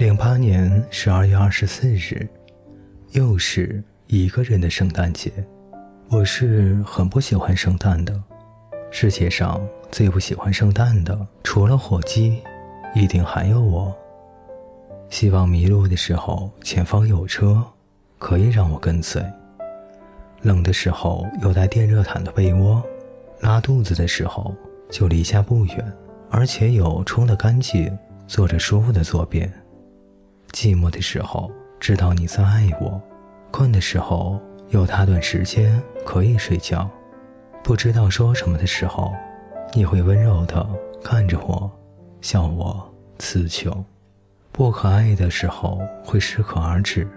零八年十二月二十四日，又是一个人的圣诞节。我是很不喜欢圣诞的。世界上最不喜欢圣诞的，除了火鸡，一定还有我。希望迷路的时候前方有车，可以让我跟随。冷的时候有带电热毯的被窝，拉肚子的时候就离家不远，而且有冲得干净、坐着舒服的坐便。寂寞的时候知道你在爱我，困的时候有他段时间可以睡觉，不知道说什么的时候，你会温柔的看着我，笑我词穷。不可爱的时候会适可而止。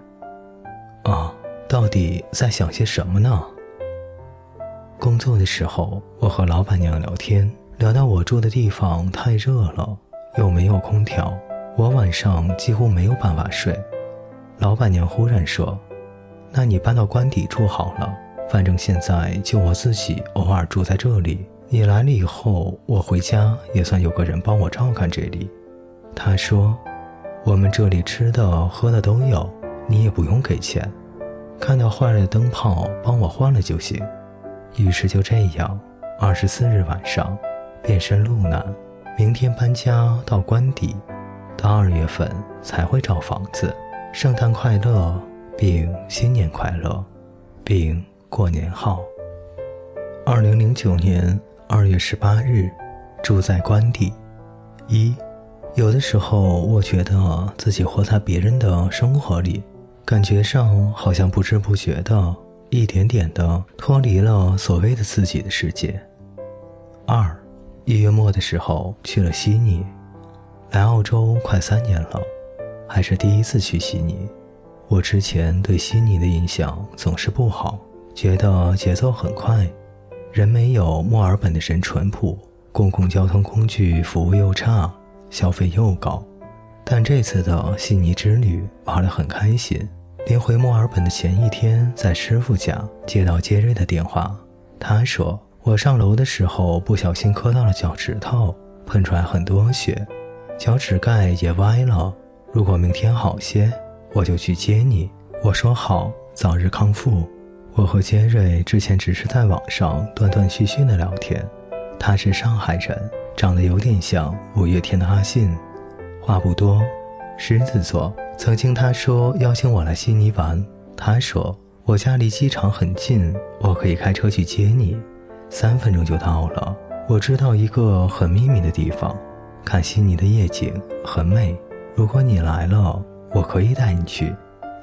啊，到底在想些什么呢？工作的时候，我和老板娘聊天，聊到我住的地方太热了，又没有空调，我晚上几乎没有办法睡。老板娘忽然说：“那你搬到官邸住好了，反正现在就我自己偶尔住在这里。你来了以后，我回家也算有个人帮我照看这里。”她说。我们这里吃的喝的都有，你也不用给钱。看到坏了灯泡，帮我换了就行。于是就这样，二十四日晚上，变身路南，明天搬家到官邸，到二月份才会找房子。圣诞快乐，并新年快乐，并过年好。二零零九年二月十八日，住在官邸，一。有的时候，我觉得自己活在别人的生活里，感觉上好像不知不觉的，一点点的脱离了所谓的自己的世界。二，一月末的时候去了悉尼，来澳洲快三年了，还是第一次去悉尼。我之前对悉尼的印象总是不好，觉得节奏很快，人没有墨尔本的人淳朴，公共交通工具服务又差。消费又高，但这次的悉尼之旅玩得很开心。临回墨尔本的前一天，在师傅家接到杰瑞的电话，他说我上楼的时候不小心磕到了脚趾头，喷出来很多血，脚趾盖也歪了。如果明天好些，我就去接你。我说好，早日康复。我和杰瑞之前只是在网上断断续续的聊天，他是上海人。长得有点像五月天的阿信，话不多，狮子座。曾经他说邀请我来悉尼玩，他说我家离机场很近，我可以开车去接你，三分钟就到了。我知道一个很秘密的地方，看悉尼的夜景很美。如果你来了，我可以带你去。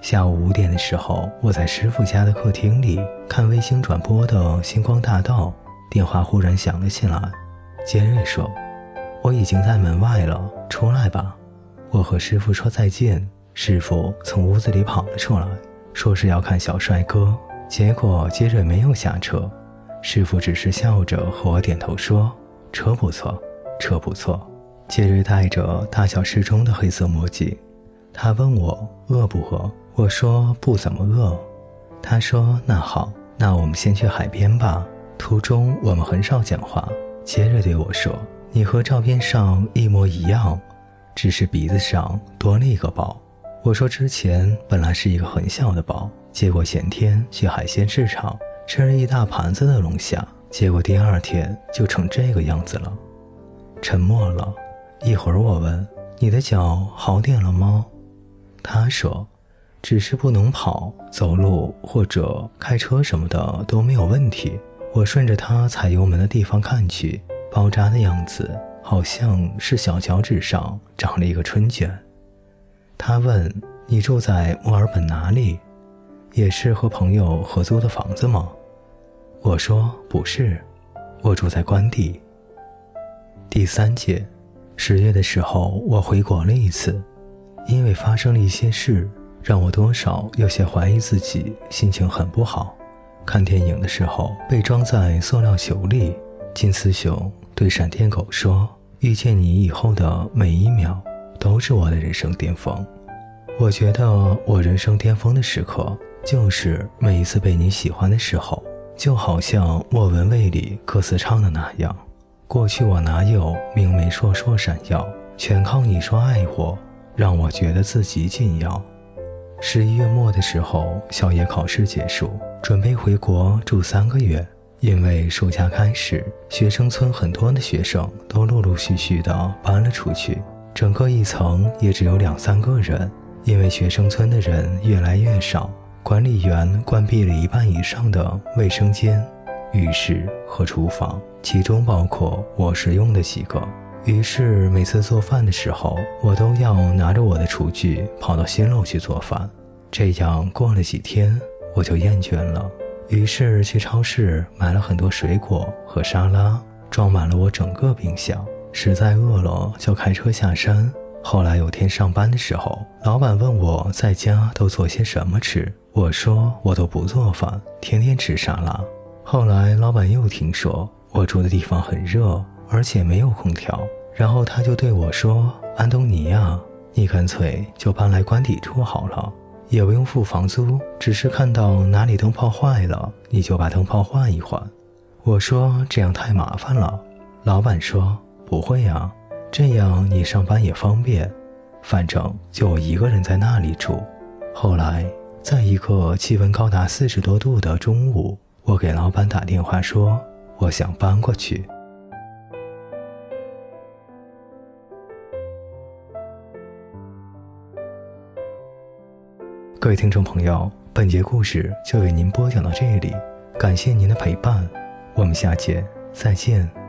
下午五点的时候，我在师傅家的客厅里看卫星转播的《星光大道》，电话忽然响了起来。杰瑞说：“我已经在门外了，出来吧。”我和师傅说再见。师傅从屋子里跑了出来，说是要看小帅哥。结果杰瑞没有下车，师傅只是笑着和我点头说：“车不错，车不错。”杰瑞戴着大小适中的黑色墨镜。他问我饿不饿，我说不怎么饿。他说：“那好，那我们先去海边吧。”途中我们很少讲话。杰瑞对我说：“你和照片上一模一样，只是鼻子上多了一个包。”我说：“之前本来是一个很小的包，结果前天去海鲜市场吃了一大盘子的龙虾，结果第二天就成这个样子了。”沉默了一会儿，我问：“你的脚好点了吗？”他说：“只是不能跑、走路或者开车什么的都没有问题。”我顺着他踩油门的地方看去，包扎的样子好像是小脚趾上长了一个春卷。他问：“你住在墨尔本哪里？也是和朋友合租的房子吗？”我说：“不是，我住在关帝。”第三节，十月的时候我回国了一次，因为发生了一些事，让我多少有些怀疑自己，心情很不好。看电影的时候被装在塑料球里，金丝熊对闪电狗说：“遇见你以后的每一秒都是我的人生巅峰。”我觉得我人生巅峰的时刻就是每一次被你喜欢的时候，就好像莫文蔚里歌词唱的那样：“过去我哪有明媚烁烁闪耀，全靠你说爱我，让我觉得自己紧要。十一月末的时候，校业考试结束，准备回国住三个月。因为暑假开始，学生村很多的学生都陆陆续续的搬了出去，整个一层也只有两三个人。因为学生村的人越来越少，管理员关闭了一半以上的卫生间、浴室和厨房，其中包括我使用的几个。于是每次做饭的时候，我都要拿着我的厨具跑到新楼去做饭。这样过了几天，我就厌倦了，于是去超市买了很多水果和沙拉，装满了我整个冰箱。实在饿了，就开车下山。后来有天上班的时候，老板问我在家都做些什么吃，我说我都不做饭，天天吃沙拉。后来老板又听说我住的地方很热，而且没有空调，然后他就对我说：“安东尼呀，你干脆就搬来官邸住好了，也不用付房租，只是看到哪里灯泡坏了，你就把灯泡换一换。”我说这样太麻烦了。老板说：“不会呀。”这样你上班也方便，反正就我一个人在那里住。后来，在一个气温高达四十多度的中午，我给老板打电话说我想搬过去。各位听众朋友，本节故事就为您播讲到这里，感谢您的陪伴，我们下节再见。